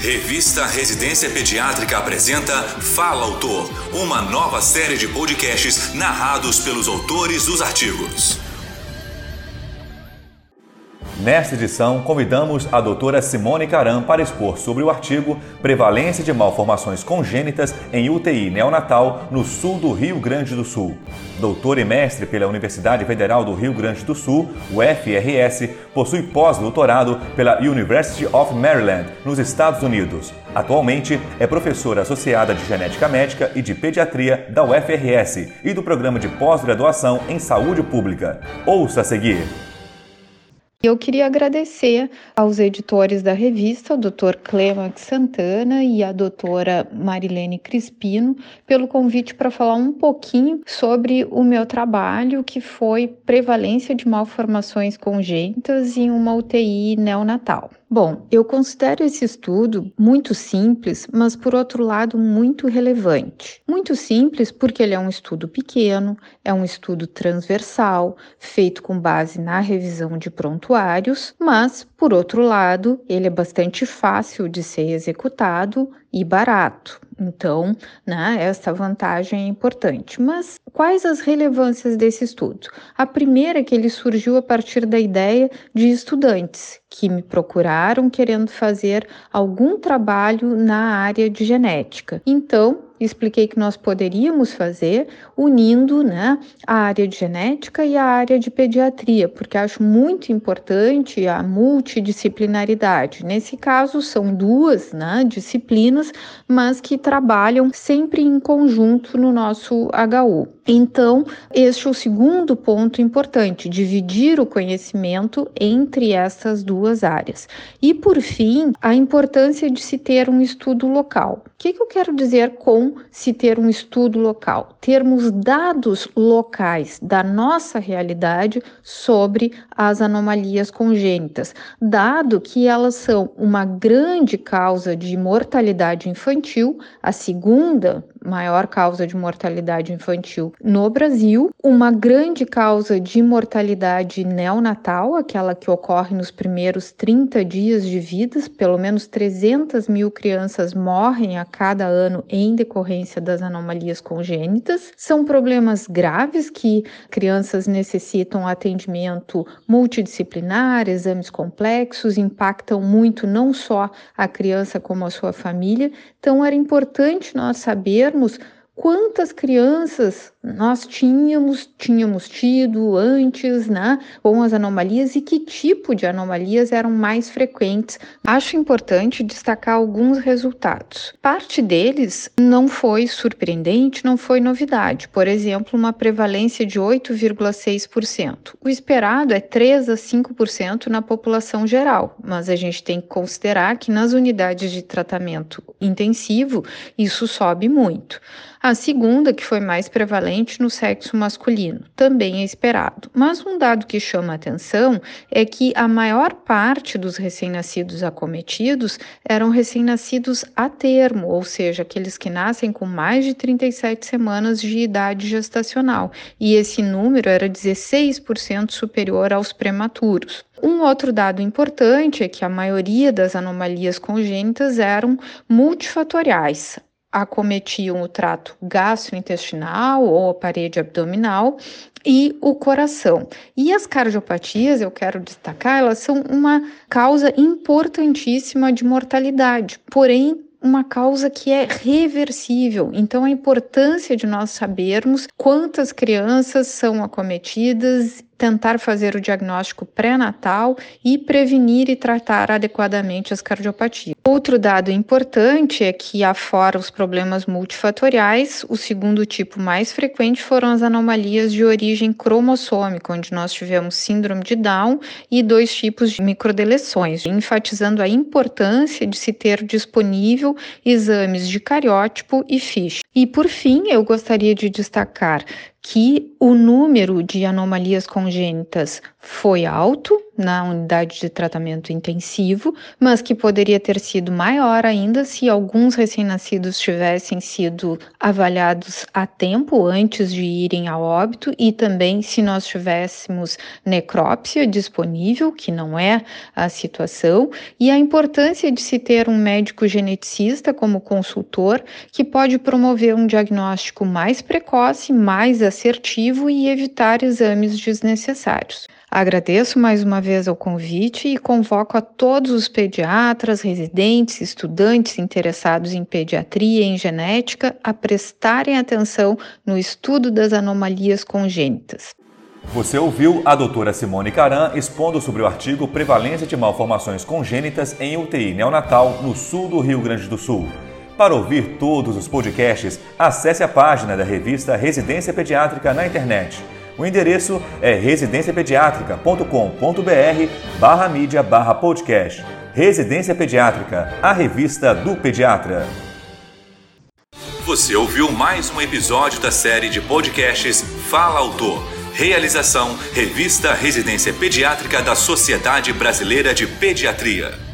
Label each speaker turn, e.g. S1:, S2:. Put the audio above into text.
S1: Revista Residência Pediátrica apresenta Fala Autor, uma nova série de podcasts narrados pelos autores dos artigos. Nesta edição, convidamos a doutora Simone Caram para expor sobre o artigo Prevalência de Malformações Congênitas em UTI Neonatal no sul do Rio Grande do Sul. Doutor e mestre pela Universidade Federal do Rio Grande do Sul, UFRS, possui pós-doutorado pela University of Maryland, nos Estados Unidos. Atualmente é professora associada de Genética Médica e de Pediatria da UFRS e do Programa de Pós-Graduação em Saúde Pública. Ouça a seguir.
S2: Eu queria agradecer aos editores da revista, o Dr. Clemax Santana e a doutora Marilene Crispino, pelo convite para falar um pouquinho sobre o meu trabalho, que foi prevalência de malformações congênitas em uma UTI neonatal. Bom, eu considero esse estudo muito simples, mas por outro lado muito relevante. Muito simples porque ele é um estudo pequeno, é um estudo transversal, feito com base na revisão de prontuários, mas por outro lado, ele é bastante fácil de ser executado e barato. Então, né, essa vantagem é importante. Mas quais as relevâncias desse estudo? A primeira é que ele surgiu a partir da ideia de estudantes que me procuraram querendo fazer algum trabalho na área de genética. Então, expliquei que nós poderíamos fazer unindo né, a área de genética e a área de pediatria, porque acho muito importante a multidisciplinaridade. Nesse caso, são duas né, disciplinas, mas que trabalham sempre em conjunto no nosso HU. Então, este é o segundo ponto importante: dividir o conhecimento entre essas duas áreas. E, por fim, a importância de se ter um estudo local. O que, que eu quero dizer com se ter um estudo local? Termos dados locais da nossa realidade sobre as anomalias congênitas, dado que elas são uma grande causa de mortalidade infantil, a segunda maior causa de mortalidade infantil no Brasil, uma grande causa de mortalidade neonatal, aquela que ocorre nos primeiros 30 dias de vida, pelo menos 300 mil crianças morrem a cada ano em decorrência das anomalias congênitas. São problemas graves que crianças necessitam atendimento multidisciplinar, exames complexos, impactam muito não só a criança como a sua família. Então, era importante nós sabermos quantas crianças nós tínhamos, tínhamos tido antes, né, com as anomalias e que tipo de anomalias eram mais frequentes. Acho importante destacar alguns resultados. Parte deles não foi surpreendente, não foi novidade. Por exemplo, uma prevalência de 8,6%. O esperado é 3 a 5% na população geral, mas a gente tem que considerar que nas unidades de tratamento intensivo isso sobe muito. A segunda, que foi mais prevalente no sexo masculino, também é esperado. Mas um dado que chama atenção é que a maior parte dos recém-nascidos acometidos eram recém-nascidos a termo, ou seja, aqueles que nascem com mais de 37 semanas de idade gestacional, e esse número era 16% superior aos prematuros. Um outro dado importante é que a maioria das anomalias congênitas eram multifatoriais acometiam o trato gastrointestinal ou a parede abdominal e o coração. E as cardiopatias, eu quero destacar, elas são uma causa importantíssima de mortalidade, porém uma causa que é reversível. Então, a importância de nós sabermos quantas crianças são acometidas tentar fazer o diagnóstico pré-natal e prevenir e tratar adequadamente as cardiopatias. Outro dado importante é que, afora os problemas multifatoriais, o segundo tipo mais frequente foram as anomalias de origem cromossômica, onde nós tivemos síndrome de Down e dois tipos de microdeleções, enfatizando a importância de se ter disponível exames de cariótipo e FISH. E por fim, eu gostaria de destacar que o número de anomalias congênitas foi alto na unidade de tratamento intensivo, mas que poderia ter sido maior ainda se alguns recém-nascidos tivessem sido avaliados a tempo antes de irem ao óbito e também se nós tivéssemos necrópsia disponível, que não é a situação, e a importância de se ter um médico geneticista como consultor que pode promover um diagnóstico mais precoce, mais assertivo e evitar exames desnecessários. Agradeço mais uma vez o convite e convoco a todos os pediatras, residentes, estudantes interessados em pediatria e em genética a prestarem atenção no estudo das anomalias congênitas.
S1: Você ouviu a doutora Simone Caran expondo sobre o artigo Prevalência de Malformações Congênitas em UTI Neonatal no sul do Rio Grande do Sul. Para ouvir todos os podcasts, acesse a página da revista Residência Pediátrica na internet o endereço é residenciapediatrica.com.br barra mídia barra podcast. Residência Pediátrica, a revista do pediatra. Você ouviu mais um episódio da série de podcasts Fala Autor. Realização Revista Residência Pediátrica da Sociedade Brasileira de Pediatria.